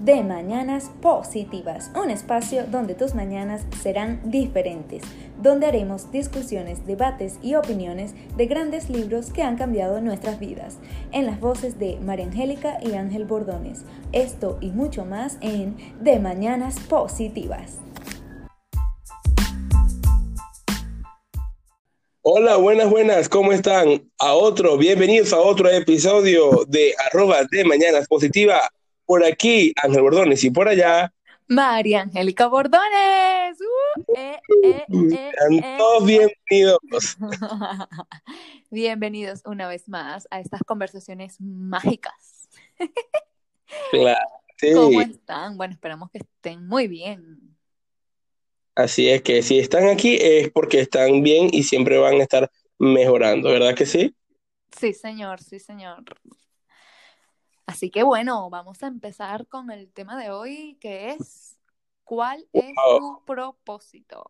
de Mañanas Positivas, un espacio donde tus mañanas serán diferentes, donde haremos discusiones, debates y opiniones de grandes libros que han cambiado nuestras vidas, en las voces de María Angélica y Ángel Bordones. Esto y mucho más en De Mañanas Positivas. Hola, buenas, buenas, ¿cómo están? A otro, bienvenidos a otro episodio de arroba de Mañanas Positiva. Por aquí, Ángel Bordones, y por allá, María Angélica Bordones. Uh, eh, eh, eh, sean todos bienvenidos. Bienvenidos una vez más a estas conversaciones mágicas. Claro, ¿Cómo sí. están? Bueno, esperamos que estén muy bien. Así es que si están aquí es porque están bien y siempre van a estar mejorando, ¿verdad que sí? Sí, señor, sí, señor. Así que bueno, vamos a empezar con el tema de hoy, que es ¿cuál es Wow. tu propósito?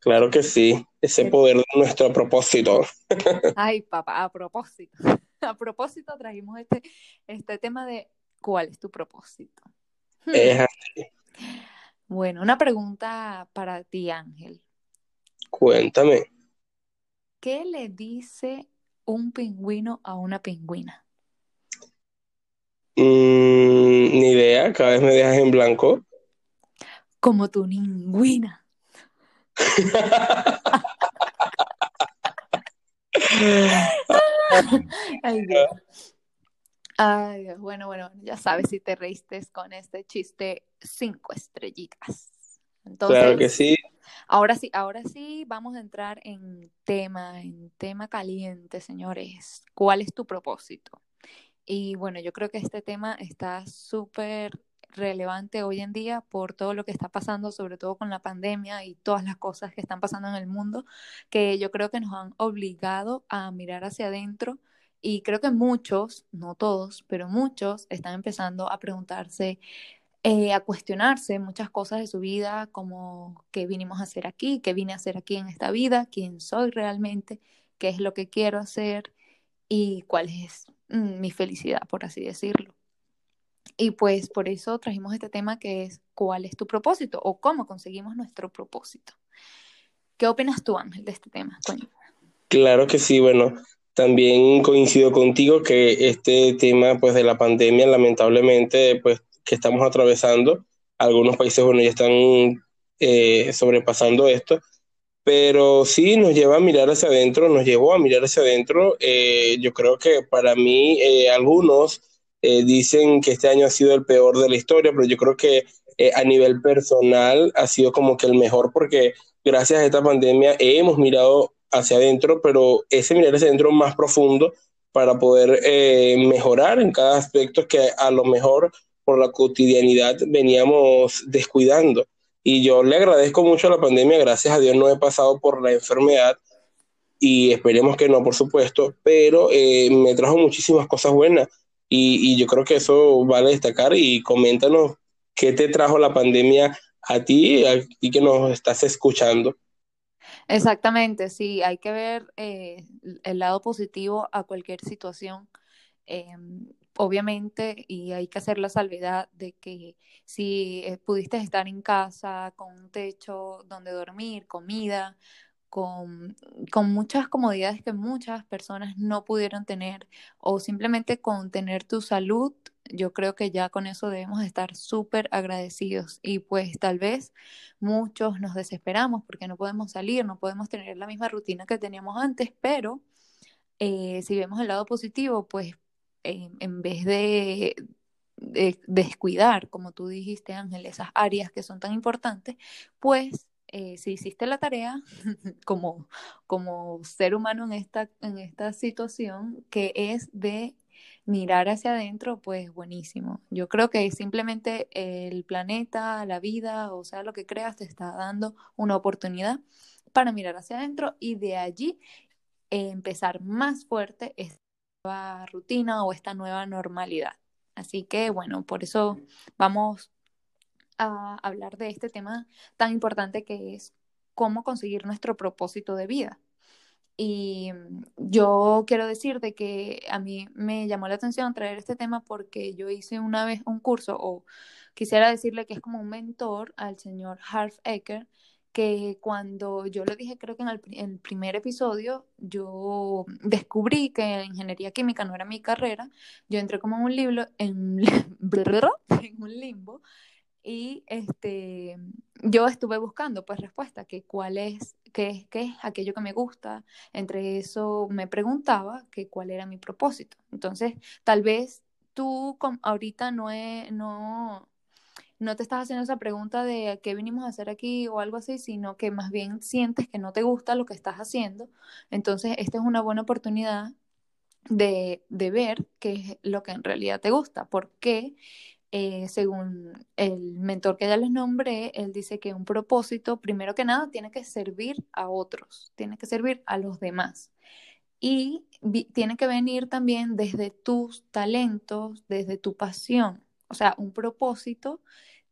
Claro que sí, ese poder de nuestro propósito. Ay, papá, a propósito. A propósito trajimos este, este tema de ¿cuál es tu propósito? Hmm. Es así. Bueno, una pregunta para ti, Ángel. Cuéntame. ¿Qué le dice un pingüino a una pingüina? Mm, ni idea, cada vez me dejas en blanco. Como tu ningüina. Ay, Dios. Ay, Dios. Bueno, bueno, ya sabes si te reíste con este chiste cinco estrellitas. Claro que Entonces, sí. ahora sí, ahora sí vamos a entrar en tema, en tema caliente, señores. ¿Cuál es tu propósito? Y bueno, yo creo que este tema está súper relevante hoy en día por todo lo que está pasando, sobre todo con la pandemia y todas las cosas que están pasando en el mundo, que yo creo que nos han obligado a mirar hacia adentro y creo que muchos, no todos, pero muchos están empezando a preguntarse, eh, a cuestionarse muchas cosas de su vida, como qué vinimos a hacer aquí, qué vine a hacer aquí en esta vida, quién soy realmente, qué es lo que quiero hacer y cuál es mi felicidad, por así decirlo. Y pues por eso trajimos este tema que es ¿cuál es tu propósito? o cómo conseguimos nuestro propósito. ¿Qué opinas tú, Ángel, de este tema? Cuéntame. Claro que sí, bueno, también coincido contigo que este tema pues de la pandemia lamentablemente pues que estamos atravesando, algunos países bueno ya están eh, sobrepasando esto, pero sí nos lleva a mirar hacia adentro, nos llevó a mirar hacia adentro, eh, yo creo que para mí eh, algunos eh, dicen que este año ha sido el peor de la historia, pero yo creo que eh, a nivel personal ha sido como que el mejor porque gracias a esta pandemia hemos mirado hacia adentro, pero ese mirar hacia adentro más profundo para poder mejorar en cada aspecto que a lo mejor por la cotidianidad veníamos descuidando. Y yo le agradezco mucho a la pandemia, gracias a Dios no he pasado por la enfermedad y esperemos que no, por supuesto, pero eh, me trajo muchísimas cosas buenas y, y yo creo que eso vale destacar y coméntanos qué te trajo la pandemia a ti y que nos estás escuchando. Exactamente, sí, hay que ver eh, el lado positivo a cualquier situación, eh, obviamente, y hay que hacer la salvedad de que si eh, pudiste estar en casa con un techo donde dormir, comida, con, con muchas comodidades que muchas personas no pudieron tener, o simplemente con tener tu salud, yo creo que ya con eso debemos estar súper agradecidos. Y pues tal vez muchos nos desesperamos porque no podemos salir, no podemos tener la misma rutina que teníamos antes, pero eh, si vemos el lado positivo, pues en vez de, de descuidar, como tú dijiste, Ángel, esas áreas que son tan importantes, pues eh, si hiciste la tarea como, como ser humano en esta, en esta situación, que es de mirar hacia adentro, pues buenísimo. Yo creo que simplemente el planeta, la vida, o sea, lo que creas, te está dando una oportunidad para mirar hacia adentro y de allí eh, empezar más fuerte esta nueva rutina o esta nueva normalidad. Así que bueno, por eso vamos a hablar de este tema tan importante que es cómo conseguir nuestro propósito de vida. Y yo quiero decirte que a mí me llamó la atención traer este tema porque yo hice una vez un curso, o quisiera decirle que es como un mentor al señor Harv Eker, que cuando yo le dije, creo que en el, primer episodio, yo descubrí que ingeniería química no era mi carrera, yo entré como en un libro, en, en un limbo, y este, yo estuve buscando pues respuesta, que cuál es, qué qué aquello que me gusta. Entre eso me preguntaba que cuál era mi propósito. Entonces, tal vez tú ahorita no, no, no te estás haciendo esa pregunta de qué vinimos a hacer aquí o algo así, sino que más bien sientes que no te gusta lo que estás haciendo. Entonces, esta es una buena oportunidad de, de ver qué es lo que en realidad te gusta. ¿Por qué? Eh, según el mentor que ya les nombré, él dice que un propósito, primero que nada, tiene que servir a otros, tiene que servir a los demás. Y tiene que venir también desde tus talentos, desde tu pasión. O sea, un propósito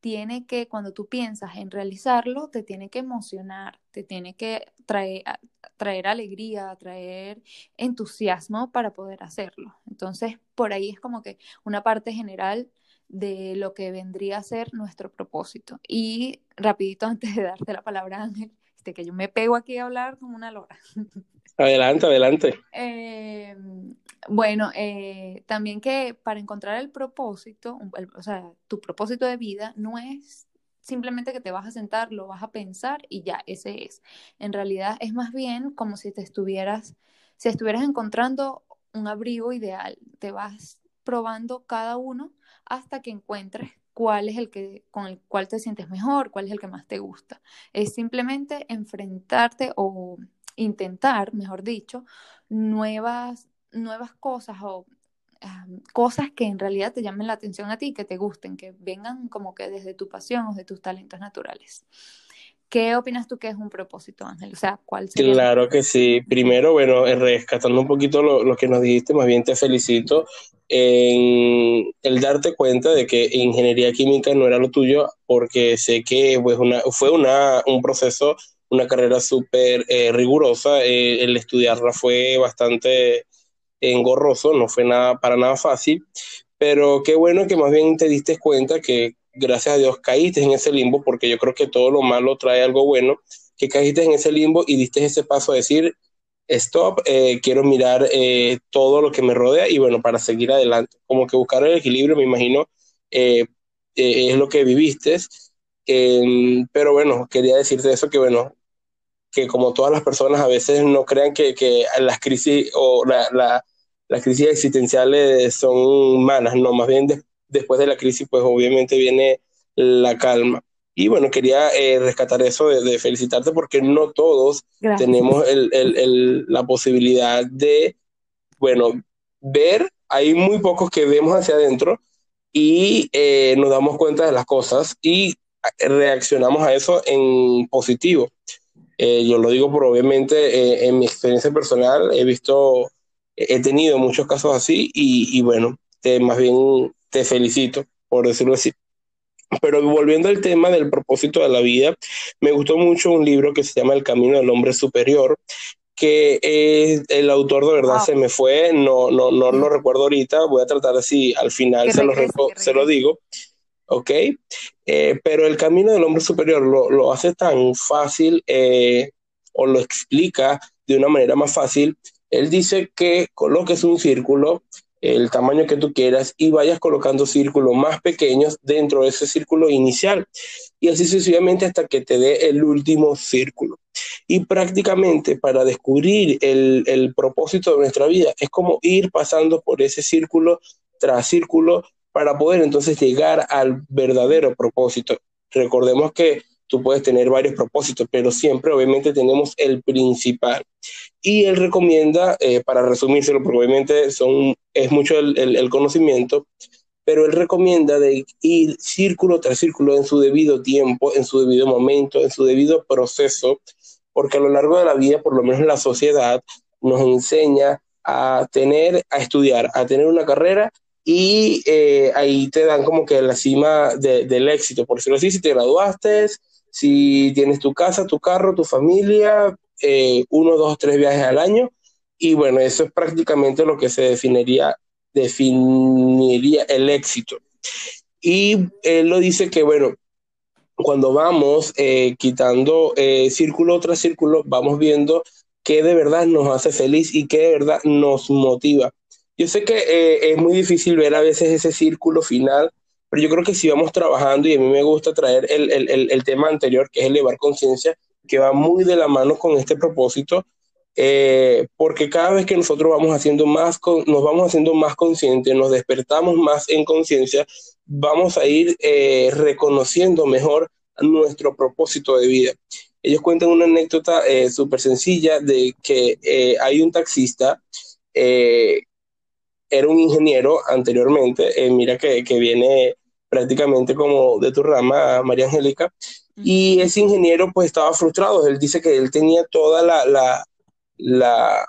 tiene que, cuando tú piensas en realizarlo, te tiene que emocionar, te tiene que traer, traer alegría, traer entusiasmo para poder hacerlo. Entonces, por ahí es como que una parte general de lo que vendría a ser nuestro propósito. Y rapidito antes de darte la palabra, Ángel, este, que yo me pego aquí a hablar como una lora. Adelante, adelante. Eh, bueno, eh, también que para encontrar el propósito, o sea, tu propósito de vida no es simplemente que te vas a sentar, lo vas a pensar y ya, ese es. En realidad es más bien como si te estuvieras, si estuvieras encontrando un abrigo ideal, te vas probando cada uno hasta que encuentres cuál es el que con el cual te sientes mejor, cuál es el que más te gusta. Es simplemente enfrentarte o intentar, mejor dicho, nuevas nuevas cosas o cosas que en realidad te llamen la atención a ti, que te gusten, que vengan como que desde tu pasión o de tus talentos naturales. ¿Qué opinas tú que es un propósito, Ángel? O sea, ¿cuál sería? Claro que sí. Primero, bueno, eh, rescatando un poquito lo, que nos dijiste, más bien te felicito en el darte cuenta de que ingeniería química no era lo tuyo, porque sé que pues, una, fue una, un proceso, una carrera súper eh, rigurosa. Eh, el estudiarla fue bastante engorroso, no fue nada, para nada fácil, pero qué bueno que más bien te diste cuenta que gracias a Dios caíste en ese limbo, porque yo creo que todo lo malo trae algo bueno, que caíste en ese limbo y diste ese paso a decir, stop, eh, quiero mirar eh, todo lo que me rodea y bueno, para seguir adelante, como que buscar el equilibrio, me imagino, eh, es lo que viviste. Em, pero bueno, quería decirte eso, que bueno, que como todas las personas a veces no crean que, que las crisis o la, la, las crisis existenciales son malas, no, más bien después de la crisis pues obviamente viene la calma. Y bueno, quería eh, rescatar eso de, felicitarte porque no todos tenemos el, el, la posibilidad de, bueno, ver, hay muy pocos que vemos hacia adentro y eh, nos damos cuenta de las cosas y reaccionamos a eso en positivo. Eh, yo lo digo por obviamente eh, en mi experiencia personal he visto, he tenido muchos casos así y, bueno, te, más bien te felicito por decirlo así. Pero volviendo al tema del propósito de la vida, me gustó mucho un libro que se llama El Camino del Hombre Superior, que el autor de verdad se me fue, no, no, no lo recuerdo ahorita, voy a tratar así, al final se, lo, se lo digo. ¿Ok? Eh, pero el camino del hombre superior lo, hace tan fácil eh, o lo explica de una manera más fácil. Él dice que coloques un círculo, el tamaño que tú quieras, y vayas colocando círculos más pequeños dentro de ese círculo inicial. Y así sucesivamente hasta que te dé el último círculo. Y prácticamente para descubrir el, el propósito de nuestra vida es como ir pasando por ese círculo tras círculo para poder entonces llegar al verdadero propósito. Recordemos que tú puedes tener varios propósitos, pero siempre obviamente tenemos el principal. Y él recomienda, eh, para resumírselo, porque obviamente son, es mucho el, el, conocimiento, pero él recomienda de ir círculo tras círculo en su debido tiempo, en su debido momento, en su debido proceso, porque a lo largo de la vida, por lo menos la sociedad, nos enseña a tener, a estudiar, a tener una carrera y eh, ahí te dan como que la cima del éxito, por decirlo así, si te graduaste, si tienes tu casa, tu carro, tu familia, eh, uno, dos, tres viajes al año. Y bueno, eso es prácticamente lo que se definiría, definiría el éxito. Y él lo dice que, bueno, cuando vamos eh, quitando eh, círculo tras círculo, vamos viendo qué de verdad nos hace feliz y qué de verdad nos motiva. Yo sé que eh, es muy difícil ver a veces ese círculo final, pero yo creo que si vamos trabajando, y a mí me gusta traer el, el, el tema anterior, que es elevar conciencia, que va muy de la mano con este propósito, eh, porque cada vez que nosotros vamos haciendo más, nos vamos haciendo más conscientes, nos despertamos más en conciencia, vamos a ir eh, reconociendo mejor nuestro propósito de vida. Ellos cuentan una anécdota eh, súper sencilla de que hay un taxista, era un ingeniero anteriormente, mira que, que viene prácticamente como de tu rama, María Angélica, y ese ingeniero pues estaba frustrado, él dice que él tenía toda la, la la,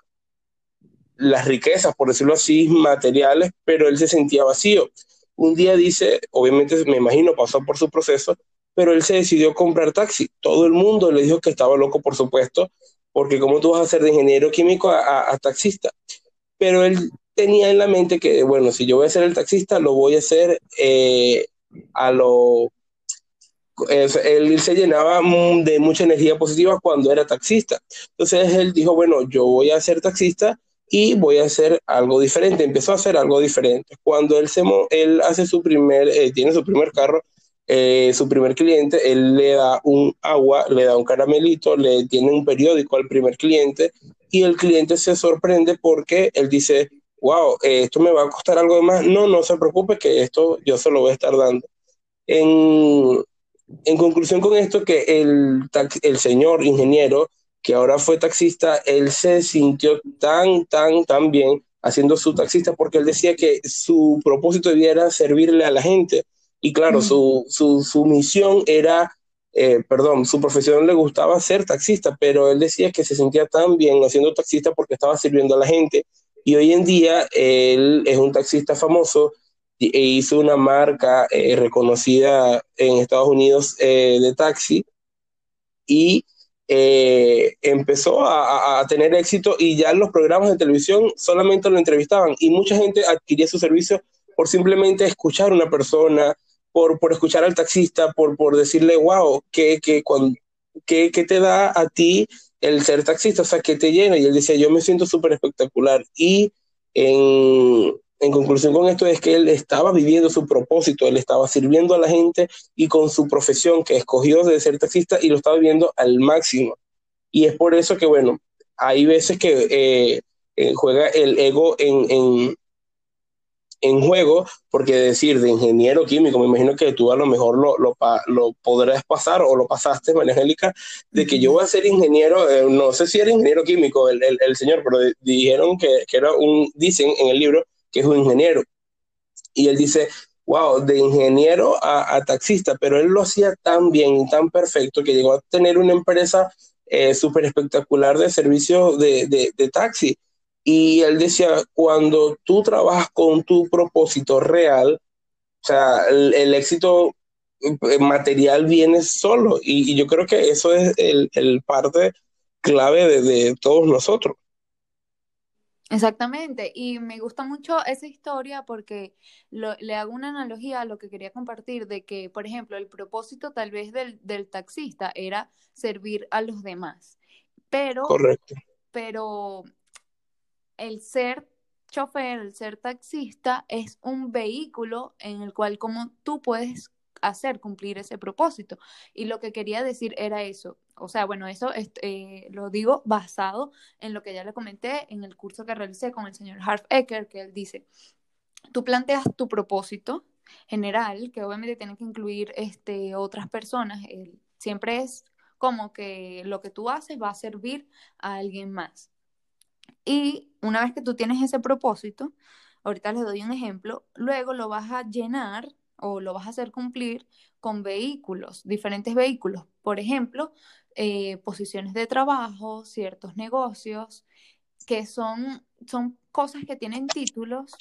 las riquezas, por decirlo así, materiales, pero él se sentía vacío. Un día dice, obviamente me imagino pasó por su proceso, pero él se decidió comprar taxi. Todo el mundo le dijo que estaba loco, por supuesto, porque cómo tú vas a ser de ingeniero químico a, taxista. Pero él tenía en la mente que, bueno, si yo voy a ser el taxista, lo voy a hacer eh, a lo él se llenaba de mucha energía positiva cuando era taxista. Entonces él dijo, bueno, yo voy a ser taxista y voy a hacer algo diferente. Empezó a hacer algo diferente. Cuando él, se él hace su primer, eh, tiene su primer carro, eh, su primer cliente, él le da un agua, le da un caramelito, le tiene un periódico al primer cliente y el cliente se sorprende porque él dice, wow, eh, esto me va a costar algo de más. No, no se preocupe que esto yo se lo voy a estar dando. En, en conclusión con esto, que el, el señor ingeniero, que ahora fue taxista, él se sintió tan, tan, tan bien haciendo su taxista porque él decía que su propósito de vida era servirle a la gente. Y claro, su, su, su, misión era, eh, perdón, su profesión le gustaba ser taxista, pero él decía que se sentía tan bien haciendo taxista porque estaba sirviendo a la gente. Y hoy en día él es un taxista famoso e hizo una marca eh, reconocida en Estados Unidos eh, de taxi y eh, empezó a, tener éxito y ya los programas de televisión solamente lo entrevistaban y mucha gente adquiría su servicio por simplemente escuchar a una persona, por, por escuchar al taxista, por, por decirle, wow, ¿qué, qué, qué, qué te da a ti el ser taxista? O sea, ¿qué te llena? Y él decía, yo me siento súper espectacular. Y en, en conclusión con esto es que él estaba viviendo su propósito, él estaba sirviendo a la gente y con su profesión que escogió de ser taxista y lo estaba viviendo al máximo. Y es por eso que, bueno, hay veces que eh, eh, juega el ego en, en, en, juego, porque decir de ingeniero químico, me imagino que tú a lo mejor lo, lo, podrás pasar o lo pasaste, María Angélica, de que yo voy a ser ingeniero, eh, no sé si era ingeniero químico el, el, el señor, pero dijeron que, que era un, dicen en el libro, que es un ingeniero. Y él dice, wow, de ingeniero a, taxista, pero él lo hacía tan bien y tan perfecto que llegó a tener una empresa eh, súper espectacular de servicio de, de, taxi. Y él decía, cuando tú trabajas con tu propósito real, o sea, el, éxito eh, material viene solo. Y, yo creo que eso es el, el parte clave de, de todos nosotros. Exactamente, y me gusta mucho esa historia porque le hago una analogía a lo que quería compartir, de que, por ejemplo, el propósito tal vez del, del taxista era servir a los demás, pero, Correcto. pero el ser chofer, el ser taxista es un vehículo en el cual como tú puedes hacer cumplir ese propósito. Y lo que quería decir era eso. O sea, bueno, eso eh, lo digo basado en lo que ya le comenté en el curso que realicé con el señor Harf Ecker, que él dice, tú planteas tu propósito general, que obviamente tiene que incluir este, otras personas, siempre es como que lo que tú haces va a servir a alguien más. Y una vez que tú tienes ese propósito, ahorita les doy un ejemplo, luego lo vas a llenar o lo vas a hacer cumplir con vehículos, diferentes vehículos. Por ejemplo, eh, posiciones de trabajo, ciertos negocios, que son, son cosas que tienen títulos,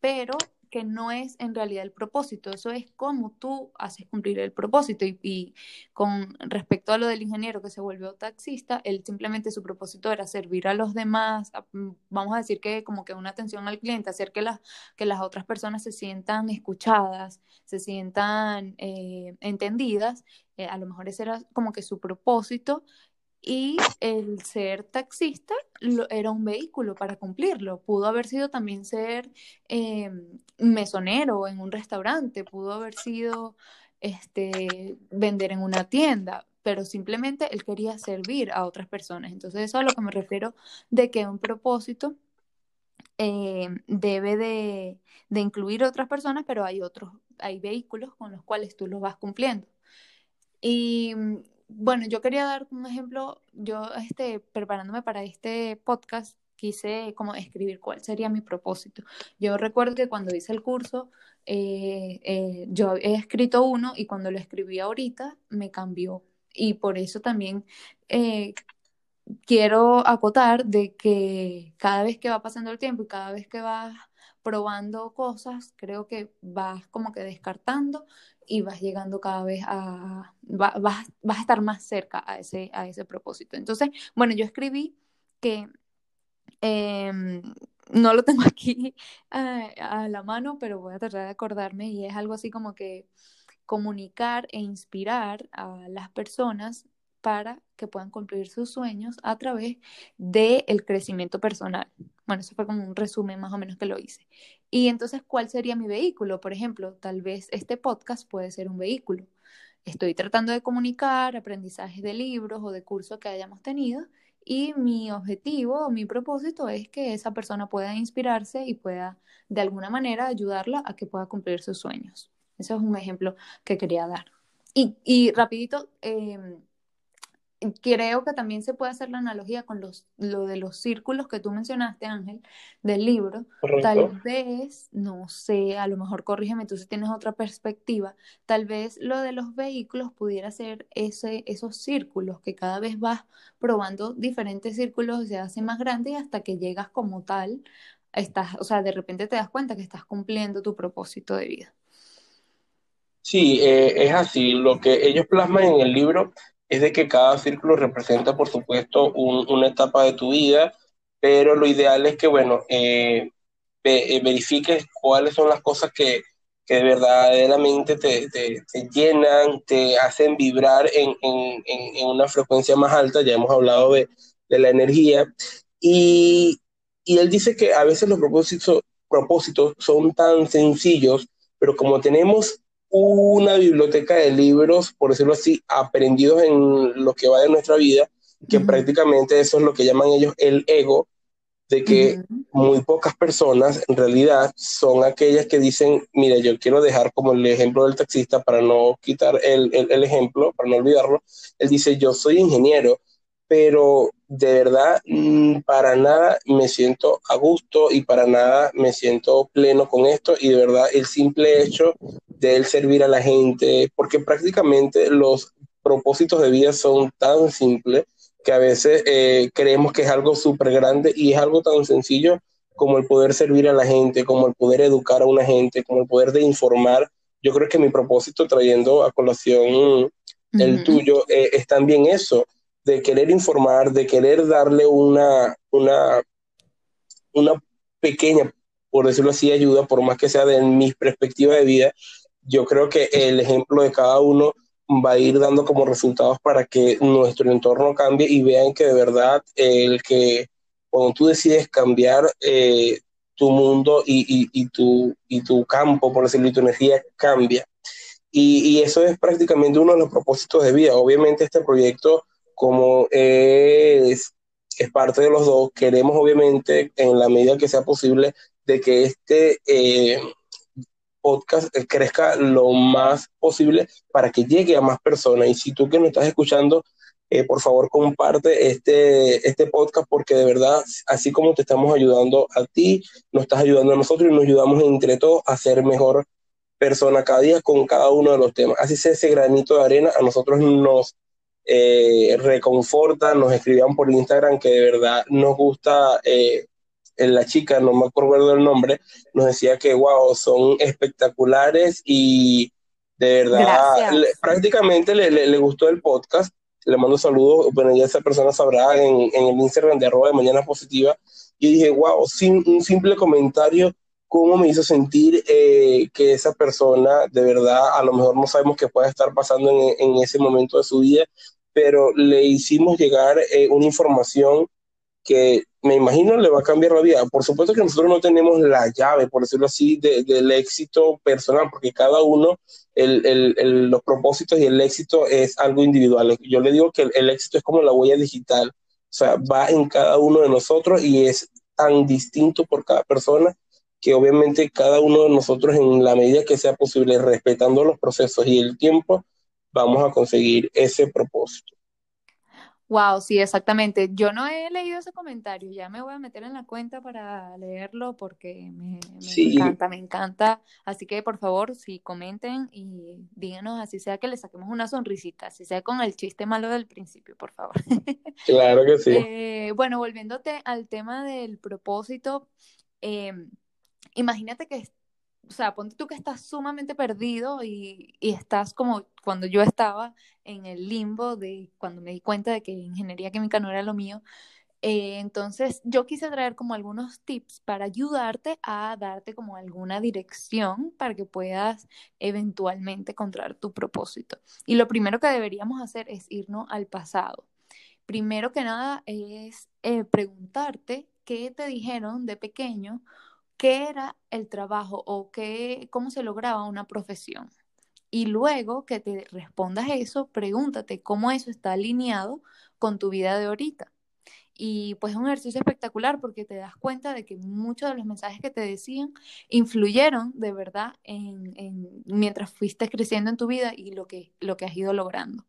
pero que no es en realidad el propósito, eso es cómo tú haces cumplir el propósito. Y, con respecto a lo del ingeniero que se volvió taxista, él simplemente su propósito era servir a los demás, mm, vamos a decir que como que una atención al cliente, hacer que, las que las otras personas se sientan escuchadas, se sientan eh, entendidas. Eh, a lo mejor ese era como que su propósito y el ser taxista era un vehículo para cumplirlo. Pudo haber sido también ser eh, mesonero en un restaurante, pudo haber sido este, vender en una tienda, pero simplemente él quería servir a otras personas. Entonces eso es a lo que me refiero de que un propósito eh, debe de, de, incluir otras personas, pero hay otros, hay vehículos con los cuales tú los vas cumpliendo. Y bueno, yo quería dar un ejemplo, yo este, preparándome para este podcast, quise como escribir cuál sería mi propósito. Yo recuerdo que cuando hice el curso, eh, eh, yo he escrito uno y cuando lo escribí ahorita me cambió. Y por eso también eh, quiero acotar de que cada vez que va pasando el tiempo y cada vez que vas probando cosas, creo que vas como que descartando y vas llegando cada vez a, vas, a estar más cerca a ese, a ese propósito. Entonces, bueno, yo escribí que em, no lo tengo aquí a, la mano, pero voy a tratar de acordarme y es algo así como que comunicar e inspirar a las personas para que puedan cumplir sus sueños a través del crecimiento personal. Bueno, eso fue como un resumen más o menos que lo hice. Y entonces, ¿cuál sería mi vehículo? Por ejemplo, tal vez este podcast puede ser un vehículo. Estoy tratando de comunicar aprendizajes de libros o de cursos que hayamos tenido y mi objetivo o mi propósito es que esa persona pueda inspirarse y pueda de alguna manera ayudarla a que pueda cumplir sus sueños. Ese es un ejemplo que quería dar. Y, y rapidito, eh, creo que también se puede hacer la analogía con los, lo de los círculos que tú mencionaste, Ángel, del libro. Tal vez, no sé, a lo mejor corrígeme tú si tienes otra perspectiva, tal vez lo de los vehículos pudiera ser ese, esos círculos que cada vez vas probando diferentes círculos y se hacen más grandes hasta que llegas como tal, estás, o sea, de repente te das cuenta que estás cumpliendo tu propósito de vida. Sí, eh, es así. Lo que ellos plasman en el libro es de que cada círculo representa, por supuesto, una etapa de tu vida, pero lo ideal es que, bueno, eh, eh, verifiques cuáles son las cosas que, que verdaderamente te, te, llenan, te hacen vibrar en, en, en, una frecuencia más alta, ya hemos hablado de, de la energía, y, y, él dice que a veces los propósitos, propósitos son tan sencillos, pero como tenemos una biblioteca de libros, por decirlo así, aprendidos en lo que va de nuestra vida, que prácticamente eso es lo que llaman ellos el ego, de que muy pocas personas en realidad son aquellas que dicen, mira, yo quiero dejar como el ejemplo del taxista para no quitar el, el, el ejemplo, para no olvidarlo, él dice, yo soy ingeniero, pero de verdad mm, para nada me siento a gusto y para nada me siento pleno con esto y de verdad el simple hecho de él servir a la gente, porque prácticamente los propósitos de vida son tan simples que a veces eh, creemos que es algo súper grande y es algo tan sencillo como el poder servir a la gente, como el poder educar a una gente, como el poder de informar. Yo creo que mi propósito trayendo a colación el tuyo eh, es también eso, de querer informar, de querer darle una, una, una pequeña, por decirlo así, ayuda, por más que sea de mi perspectiva de vida, yo creo que el ejemplo de cada uno va a ir dando como resultados para que nuestro entorno cambie y vean que de verdad el que cuando tú decides cambiar eh, tu mundo y, y, tu, y tu campo, por decirlo, y tu energía cambia. Y, y, eso es prácticamente uno de los propósitos de vida. Obviamente este proyecto como es, es parte de los dos, queremos obviamente, en la medida que sea posible, de que este eh, podcast crezca lo más posible para que llegue a más personas. Y si tú que nos estás escuchando, eh, por favor comparte este, este podcast porque de verdad, así como te estamos ayudando a ti, nos estás ayudando a nosotros y nos ayudamos entre todos a ser mejor persona cada día con cada uno de los temas. Así sea ese granito de arena, a nosotros nos eh, reconforta, nos escribían por Instagram que de verdad nos gusta eh, la chica, no me acuerdo el nombre, nos decía que, wow, son espectaculares y de verdad, prácticamente le, le, gustó el podcast. Le mando saludos, bueno, ya esa persona sabrá en, en el Instagram de arroba de Mañana Positiva. Y dije, wow, sin, un simple comentario, cómo me hizo sentir eh, que esa persona, de verdad, a lo mejor no sabemos qué puede estar pasando en, en ese momento de su vida, pero le hicimos llegar eh, una información que me imagino le va a cambiar la vida. Por supuesto que nosotros no tenemos la llave, por decirlo así, del éxito personal, porque cada uno, los propósitos y el éxito es algo individual. Yo le digo que el, éxito es como la huella digital, o sea, va en cada uno de nosotros y es tan distinto por cada persona que obviamente cada uno de nosotros en la medida que sea posible, respetando los procesos y el tiempo, vamos a conseguir ese propósito. Wow, sí, exactamente. Yo no he leído ese comentario, ya me voy a meter en la cuenta para leerlo porque me, encanta, me encanta. Así que por favor, si comenten y díganos, así sea que le saquemos una sonrisita, así sea con el chiste malo del principio, por favor. Claro que sí. Eh, bueno, volviéndote al tema del propósito, em, imagínate que o sea, ponte tú que estás sumamente perdido y, estás como cuando yo estaba en el limbo de cuando me di cuenta de que ingeniería química no era lo mío. Eh, entonces, yo quise traer como algunos tips para ayudarte a darte como alguna dirección para que puedas eventualmente encontrar tu propósito. Y lo primero que deberíamos hacer es irnos al pasado. Primero que nada es eh, preguntarte qué te dijeron de pequeño qué era el trabajo o qué, cómo se lograba una profesión. Y luego que te respondas eso, pregúntate cómo eso está alineado con tu vida de ahorita. Y pues es un ejercicio espectacular porque te das cuenta de que muchos de los mensajes que te decían influyeron de verdad en, mientras fuiste creciendo en tu vida y lo que, lo que has ido logrando.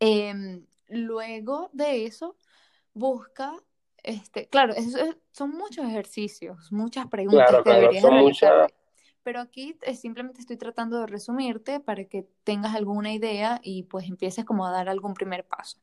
Em, luego de eso, busca este, claro, son muchos ejercicios, muchas preguntas que deberías realizar. Pero aquí simplemente estoy tratando de resumirte para que tengas alguna idea y pues empieces como a dar algún primer paso.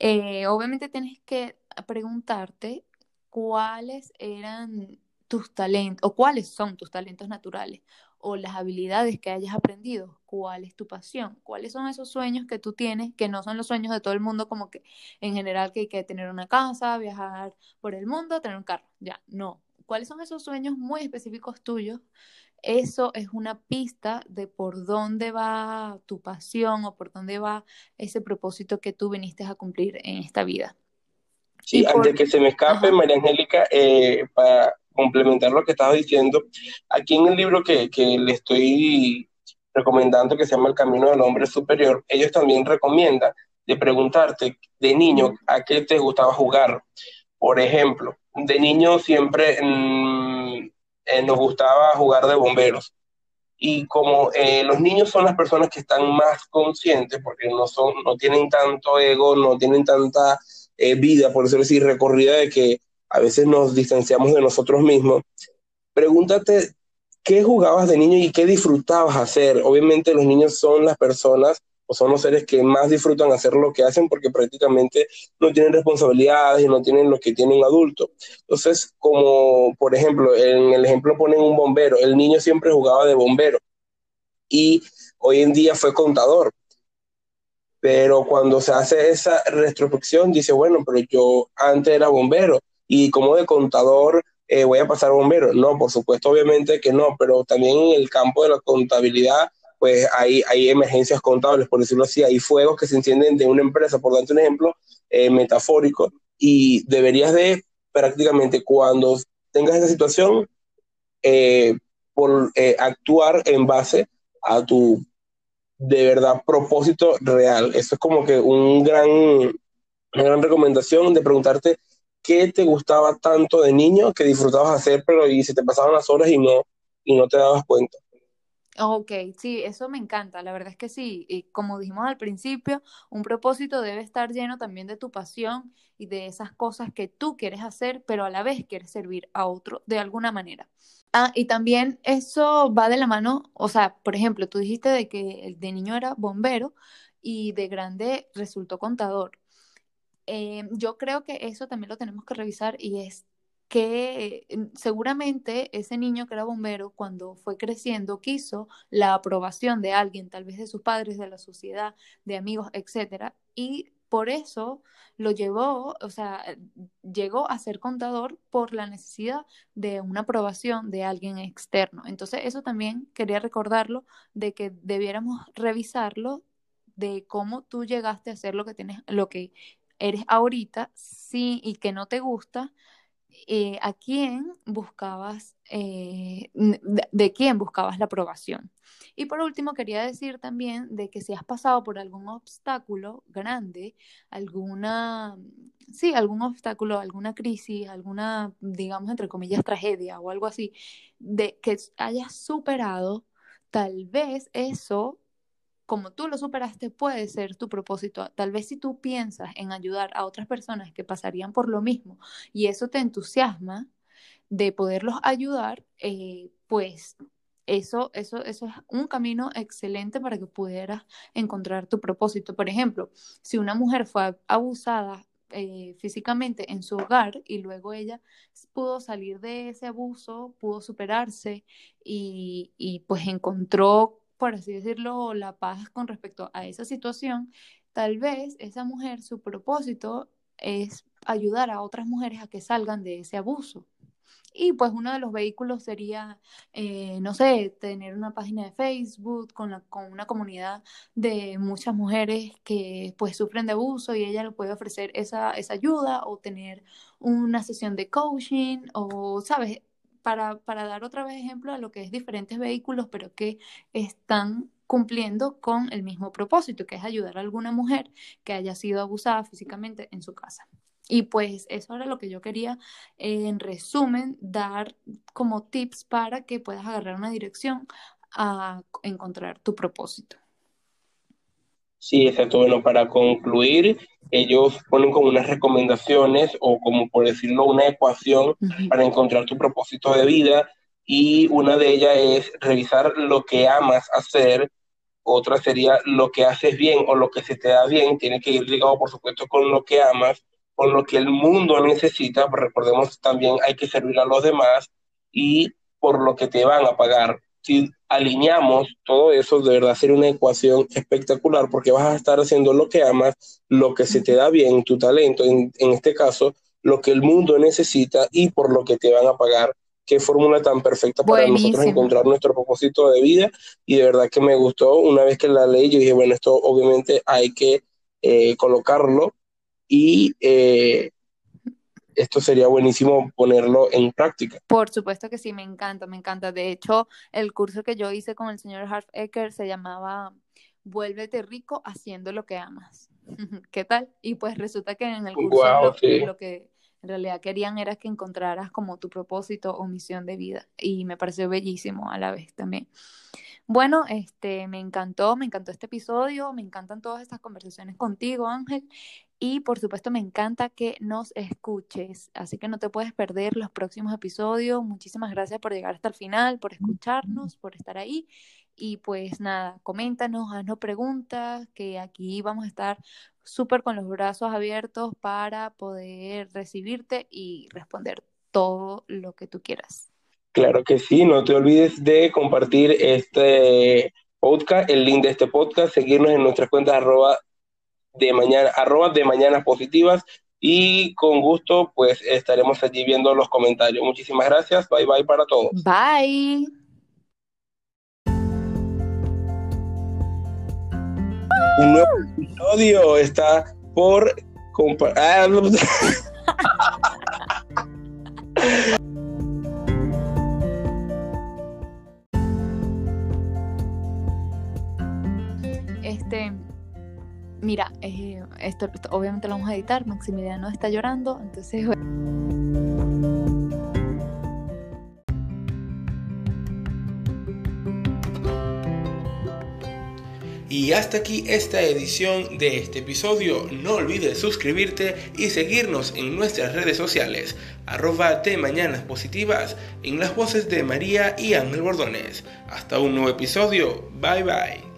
Eh, obviamente tienes que preguntarte cuáles eran tus talentos o cuáles son tus talentos naturales o las habilidades que hayas aprendido, cuál es tu pasión, cuáles son esos sueños que tú tienes, que no son los sueños de todo el mundo, como que en general que hay que tener una casa, viajar por el mundo, tener un carro, ya, no. ¿Cuáles son esos sueños muy específicos tuyos? Eso es una pista de por dónde va tu pasión o por dónde va ese propósito que tú viniste a cumplir en esta vida. Sí, antes que se me escape, María Angélica, eh, para complementar lo que estaba diciendo, aquí en el libro que, que le estoy recomendando, que se llama El Camino del Hombre Superior, ellos también recomiendan de preguntarte de niño a qué te gustaba jugar. Por ejemplo, de niño siempre mm, eh, nos gustaba jugar de bomberos. Y como eh, los niños son las personas que están más conscientes, porque no, son, no tienen tanto ego, no tienen tanta eh, vida, por eso decir, recorrida de que a veces nos distanciamos de nosotros mismos. Pregúntate qué jugabas de niño y qué disfrutabas hacer. Obviamente los niños son las personas o son los seres que más disfrutan hacer lo que hacen porque prácticamente no tienen responsabilidades y no tienen lo que tiene un adulto. Entonces, como por ejemplo, en el ejemplo ponen un bombero, el niño siempre jugaba de bombero y hoy en día fue contador. Pero cuando se hace esa retrospección, dice, bueno, pero yo antes era bombero y como de contador eh, voy a pasar a bombero. No, por supuesto, obviamente que no, pero también en el campo de la contabilidad, pues hay, hay emergencias contables, por decirlo así, hay fuegos que se encienden de una empresa, por darte un ejemplo eh, metafórico, y deberías de prácticamente cuando tengas esa situación, eh, por actuar en base a tu de verdad propósito real. Eso es como que un gran, una gran recomendación de preguntarte qué te gustaba tanto de niño que disfrutabas hacer, pero y se te pasaban las horas y no, y no te dabas cuenta. Ok, sí, eso me encanta, la verdad es que sí, y como dijimos al principio, un propósito debe estar lleno también de tu pasión y de esas cosas que tú quieres hacer, pero a la vez quieres servir a otro de alguna manera. Ah, y también eso va de la mano, o sea, por ejemplo, tú dijiste de que de niño era bombero y de grande resultó contador. Eh, yo creo que eso también lo tenemos que revisar y es que eh, seguramente ese niño que era bombero cuando fue creciendo quiso la aprobación de alguien, tal vez de sus padres, de la sociedad, de amigos, etcétera, y por eso lo llevó, o sea, llegó a ser contador por la necesidad de una aprobación de alguien externo. Entonces, eso también quería recordarlo de que debiéramos revisarlo de cómo tú llegaste a ser lo que tienes, lo que eres ahorita, sí, y que no te gusta, eh, a quién buscabas, eh, de, quién buscabas la aprobación. Y por último, quería decir también de que si has pasado por algún obstáculo grande, alguna, sí, algún obstáculo, alguna crisis, alguna, digamos, entre comillas, tragedia o algo así, de que hayas superado, tal vez eso como tú lo superaste, puede ser tu propósito. Tal vez si tú piensas en ayudar a otras personas que pasarían por lo mismo y eso te entusiasma de poderlos ayudar, eh, pues eso, eso, eso es un camino excelente para que pudieras encontrar tu propósito. Por ejemplo, si una mujer fue abusada eh, físicamente en su hogar y luego ella pudo salir de ese abuso, pudo superarse y, y pues encontró por así decirlo, la paz con respecto a esa situación, tal vez esa mujer, su propósito es ayudar a otras mujeres a que salgan de ese abuso. Y pues uno de los vehículos sería, eh, no sé, tener una página de Facebook con, la, con una comunidad de muchas mujeres que pues sufren de abuso y ella le puede ofrecer esa, esa ayuda o tener una sesión de coaching o, ¿sabes? Para, para dar otra vez ejemplo a lo que es diferentes vehículos, pero que están cumpliendo con el mismo propósito, que es ayudar a alguna mujer que haya sido abusada físicamente en su casa. Y pues eso era lo que yo quería, en resumen, dar como tips para que puedas agarrar una dirección a encontrar tu propósito. Sí, exacto. Bueno, para concluir, ellos ponen como unas recomendaciones o como por decirlo, una ecuación para encontrar tu propósito de vida y una de ellas es revisar lo que amas hacer, otra sería lo que haces bien o lo que se te da bien, tiene que ir ligado por supuesto con lo que amas, con lo que el mundo necesita, recordemos también hay que servir a los demás y por lo que te van a pagar si alineamos todo eso, de verdad sería una ecuación espectacular porque vas a estar haciendo lo que amas, lo que se te da bien, tu talento, en, este caso, lo que el mundo necesita y por lo que te van a pagar. Qué fórmula tan perfecta para nosotros encontrar nuestro propósito de vida y de verdad que me gustó. Una vez que la leí, yo dije, bueno, esto obviamente hay que eh, colocarlo y eh, esto sería buenísimo ponerlo en práctica. Por supuesto que sí, me encanta, me encanta. De hecho, el curso que yo hice con el señor Harf Ecker se llamaba Vuélvete rico haciendo lo que amas. ¿Qué tal? Y pues resulta que en el curso lo, que en realidad querían era que encontraras como tu propósito o misión de vida. Y me pareció bellísimo a la vez también. Bueno, este, me encantó, me encantó este episodio, me encantan todas estas conversaciones contigo, Ángel. Y por supuesto me encanta que nos escuches, así que no te puedes perder los próximos episodios. Muchísimas gracias por llegar hasta el final, por escucharnos, por estar ahí. Y pues nada, coméntanos, haznos preguntas, que aquí vamos a estar súper con los brazos abiertos para poder recibirte y responder todo lo que tú quieras. Claro que sí, no te olvides de compartir este podcast, el link de este podcast, seguirnos en nuestras cuentas arroba de mañana, arroba de mañanas positivas y con gusto pues estaremos allí viendo los comentarios. Muchísimas gracias, bye bye para todos. Bye. Un nuevo episodio está por ah, Mira, eh, esto, obviamente lo vamos a editar, Maximiliano está llorando, entonces... Y hasta aquí esta edición de este episodio. No olvides suscribirte y seguirnos en nuestras redes sociales, arroba de Mañanas Positivas, en las voces de María y Ángel Bordones. Hasta un nuevo episodio. Bye bye.